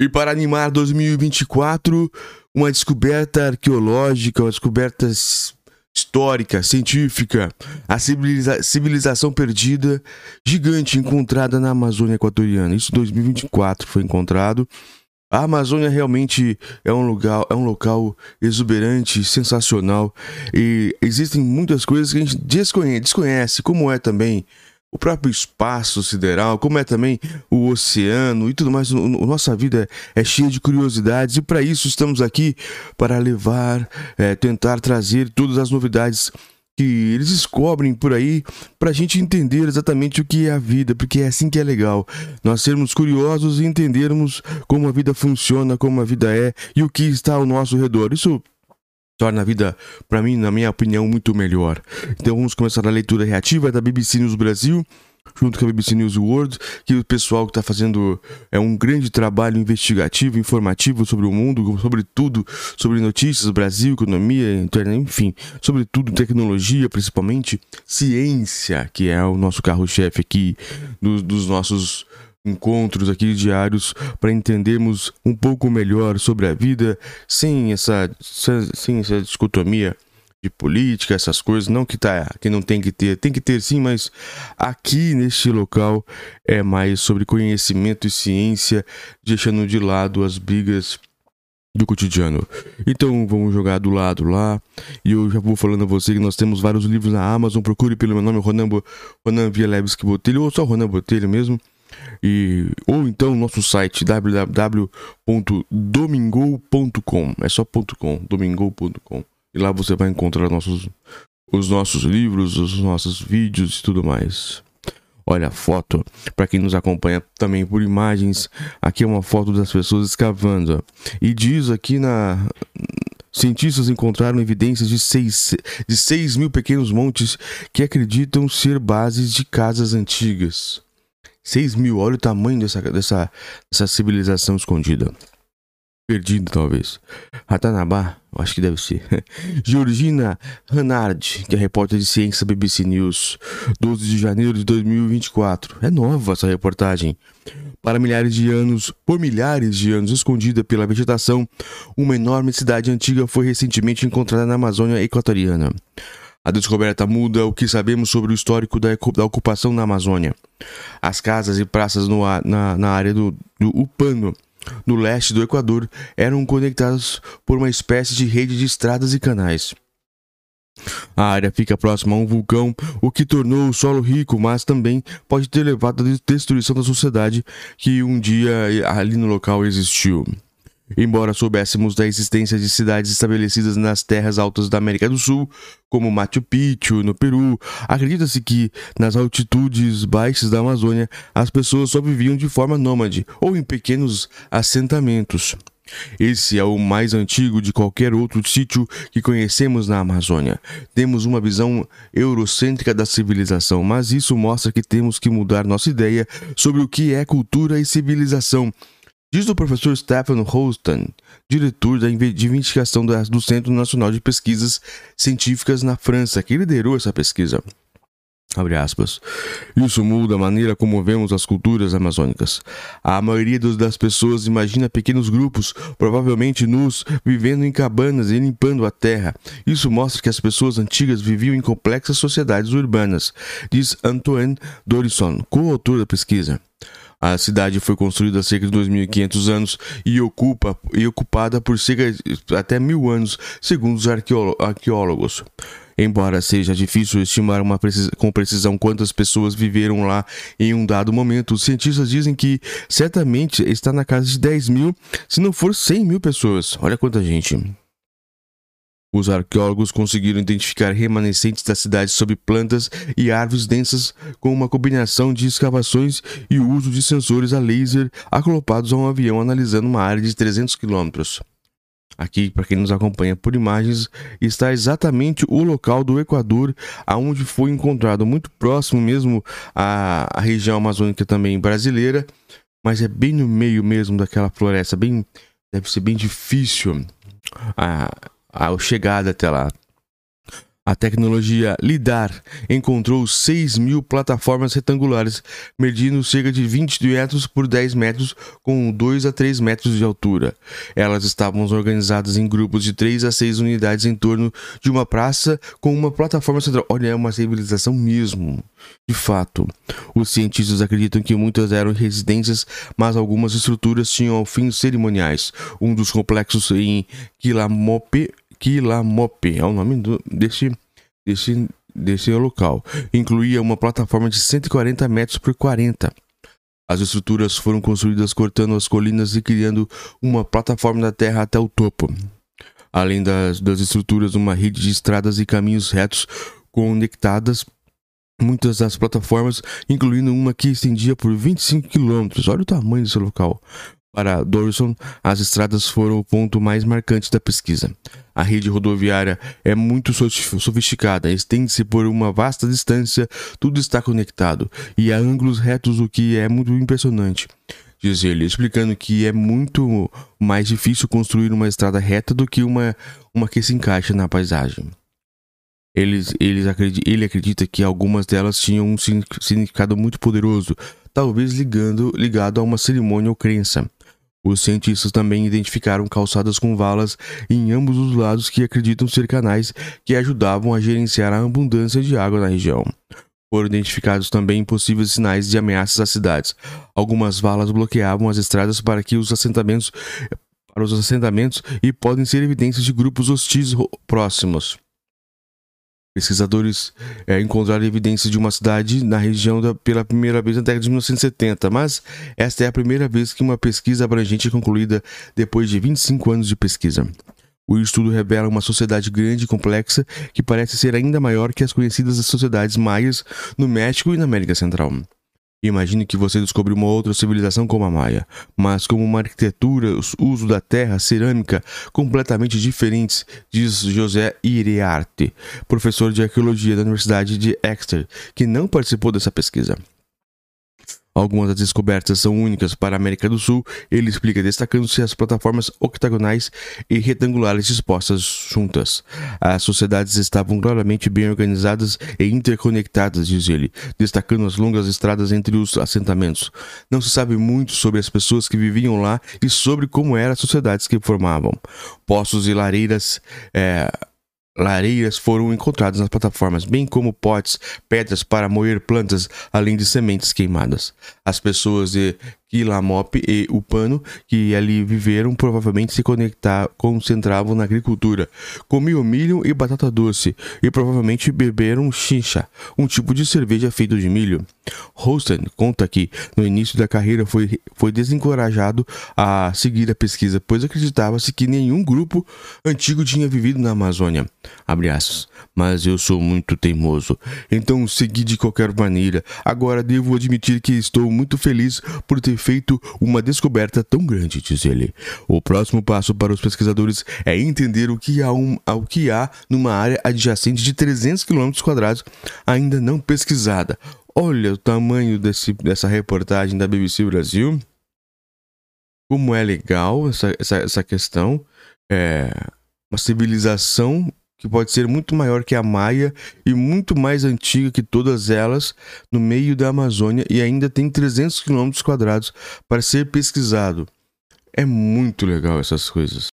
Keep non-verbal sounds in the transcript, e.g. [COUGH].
E para animar 2024, uma descoberta arqueológica, uma descoberta histórica, científica, a civiliza civilização perdida gigante encontrada na Amazônia Equatoriana. Isso 2024 foi encontrado. A Amazônia realmente é um lugar, é um local exuberante, sensacional e existem muitas coisas que a gente desconhece, desconhece como é também o próprio espaço sideral, como é também o oceano e tudo mais. O, nossa vida é cheia de curiosidades e para isso estamos aqui para levar, é, tentar trazer todas as novidades que eles descobrem por aí para a gente entender exatamente o que é a vida, porque é assim que é legal. Nós sermos curiosos e entendermos como a vida funciona, como a vida é e o que está ao nosso redor. Isso torna a vida, para mim, na minha opinião, muito melhor. Então vamos começar a leitura reativa da BBC News Brasil, junto com a BBC News World, que o pessoal que está fazendo é um grande trabalho investigativo, informativo sobre o mundo, sobre tudo, sobre notícias, Brasil, economia, internet, enfim, sobre tudo, tecnologia, principalmente ciência, que é o nosso carro-chefe aqui dos, dos nossos encontros aqui diários para entendermos um pouco melhor sobre a vida sem essa sem essa dicotomia de política, essas coisas, não que tá que não tem que ter, tem que ter sim, mas aqui neste local é mais sobre conhecimento e ciência, deixando de lado as brigas do cotidiano. Então vamos jogar do lado lá. E eu já vou falando a você que nós temos vários livros na Amazon. Procure pelo meu nome, Ronan, Ronan Vielebski Botelho, ou só Ronan Botelho mesmo. E, ou então nosso site www.domingou.com. É só .com, domingou.com. E lá você vai encontrar nossos, os nossos livros, os nossos vídeos e tudo mais. Olha a foto, para quem nos acompanha também por imagens, aqui é uma foto das pessoas escavando. E diz aqui na. Cientistas encontraram evidências de 6, de 6 mil pequenos montes que acreditam ser bases de casas antigas. 6 mil, olha o tamanho dessa, dessa, dessa civilização escondida. Perdida, talvez. Ratanabá, acho que deve ser. [LAUGHS] Georgina Hanard, que é repórter de ciência BBC News, 12 de janeiro de 2024. É nova essa reportagem. Para milhares de anos, por milhares de anos escondida pela vegetação, uma enorme cidade antiga foi recentemente encontrada na Amazônia equatoriana. A descoberta muda o que sabemos sobre o histórico da, da ocupação na Amazônia. As casas e praças no, na, na área do, do Upano, no leste do Equador, eram conectadas por uma espécie de rede de estradas e canais. A área fica próxima a um vulcão, o que tornou o solo rico, mas também pode ter levado à destruição da sociedade que um dia ali no local existiu. Embora soubéssemos da existência de cidades estabelecidas nas terras altas da América do Sul, como Machu Picchu, no Peru, acredita-se que, nas altitudes baixas da Amazônia, as pessoas só viviam de forma nômade ou em pequenos assentamentos. Esse é o mais antigo de qualquer outro sítio que conhecemos na Amazônia. Temos uma visão eurocêntrica da civilização, mas isso mostra que temos que mudar nossa ideia sobre o que é cultura e civilização Diz o professor Stephen Holston, diretor de investigação do Centro Nacional de Pesquisas Científicas na França, que liderou essa pesquisa. Isso muda a maneira como vemos as culturas amazônicas. A maioria das pessoas imagina pequenos grupos, provavelmente nus, vivendo em cabanas e limpando a terra. Isso mostra que as pessoas antigas viviam em complexas sociedades urbanas, diz Antoine Dorisson, coautor da pesquisa. A cidade foi construída há cerca de 2.500 anos e, ocupa, e ocupada por cerca de até mil anos, segundo os arqueólogos. Embora seja difícil estimar precis com precisão quantas pessoas viveram lá em um dado momento, os cientistas dizem que certamente está na casa de 10 mil, se não for 100 mil pessoas. Olha quanta gente. Os arqueólogos conseguiram identificar remanescentes da cidade sob plantas e árvores densas com uma combinação de escavações e o uso de sensores a laser acoplados a um avião analisando uma área de 300 quilômetros. Aqui, para quem nos acompanha por imagens, está exatamente o local do Equador, aonde foi encontrado, muito próximo mesmo à, região amazônica também brasileira, mas é bem no meio mesmo daquela floresta, bem deve ser bem difícil a chegada até lá. A tecnologia LIDAR encontrou 6 mil plataformas retangulares, medindo cerca de 20 metros por 10 metros, com 2 a 3 metros de altura. Elas estavam organizadas em grupos de 3 a 6 unidades em torno de uma praça com uma plataforma central. Olha, é uma civilização mesmo. De fato, os cientistas acreditam que muitas eram residências, mas algumas estruturas tinham fins cerimoniais. Um dos complexos em Quilamope Quilamope, é o nome do, desse, desse, local. Incluía uma plataforma de 140 metros por 40. As estruturas foram construídas cortando as colinas e criando uma plataforma da terra até o topo. Além das, das estruturas, uma rede de estradas e caminhos retos conectadas muitas das plataformas, incluindo uma que estendia por 25 quilômetros. Olha o tamanho desse local. Para Dorson, as estradas foram o ponto mais marcante da pesquisa. A rede rodoviária é muito sofisticada, estende-se por uma vasta distância, tudo está conectado e há ângulos retos, o que é muito impressionante. Diz ele, explicando que é muito mais difícil construir uma estrada reta do que uma, uma que se encaixa na paisagem. Eles, eles ele acredita que algumas delas tinham um significado muito poderoso, talvez ligando, ligado a uma cerimônia ou crença. Os cientistas também identificaram calçadas com valas em ambos os lados que acreditam ser canais que ajudavam a gerenciar a abundância de água na região. Foram identificados também possíveis sinais de ameaças às cidades. Algumas valas bloqueavam as estradas para que os assentamentos para os assentamentos e podem ser evidências de grupos hostis próximos. Pesquisadores é, encontraram evidências de uma cidade na região da, pela primeira vez na década de 1970, mas esta é a primeira vez que uma pesquisa abrangente é concluída depois de 25 anos de pesquisa. O estudo revela uma sociedade grande e complexa que parece ser ainda maior que as conhecidas sociedades maias no México e na América Central. Imagine que você descobriu uma outra civilização como a Maia, mas com uma arquitetura, uso da terra, cerâmica completamente diferentes, diz José Iriarte, professor de arqueologia da Universidade de Exeter, que não participou dessa pesquisa. Algumas das descobertas são únicas para a América do Sul, ele explica, destacando-se as plataformas octagonais e retangulares dispostas juntas. As sociedades estavam claramente bem organizadas e interconectadas, diz ele, destacando as longas estradas entre os assentamentos. Não se sabe muito sobre as pessoas que viviam lá e sobre como eram as sociedades que formavam. Poços e lareiras. É, Lareiras foram encontradas nas plataformas, bem como potes, pedras para moer plantas, além de sementes queimadas. As pessoas de Quilamop e Upano, que ali viveram, provavelmente se conectar, concentravam na agricultura. Comiam milho e batata doce, e provavelmente beberam chincha, um tipo de cerveja feito de milho. Holsten conta que, no início da carreira, foi, foi desencorajado a seguir a pesquisa, pois acreditava-se que nenhum grupo antigo tinha vivido na Amazônia. Mas eu sou muito teimoso, então segui de qualquer maneira. Agora devo admitir que estou muito feliz por ter feito uma descoberta tão grande, diz ele. O próximo passo para os pesquisadores é entender o que há, um, que há numa área adjacente de 300 km quadrados ainda não pesquisada. Olha o tamanho desse, dessa reportagem da BBC Brasil. Como é legal essa, essa, essa questão. É uma civilização que pode ser muito maior que a Maia e muito mais antiga que todas elas, no meio da Amazônia e ainda tem 300 quilômetros quadrados para ser pesquisado. É muito legal essas coisas.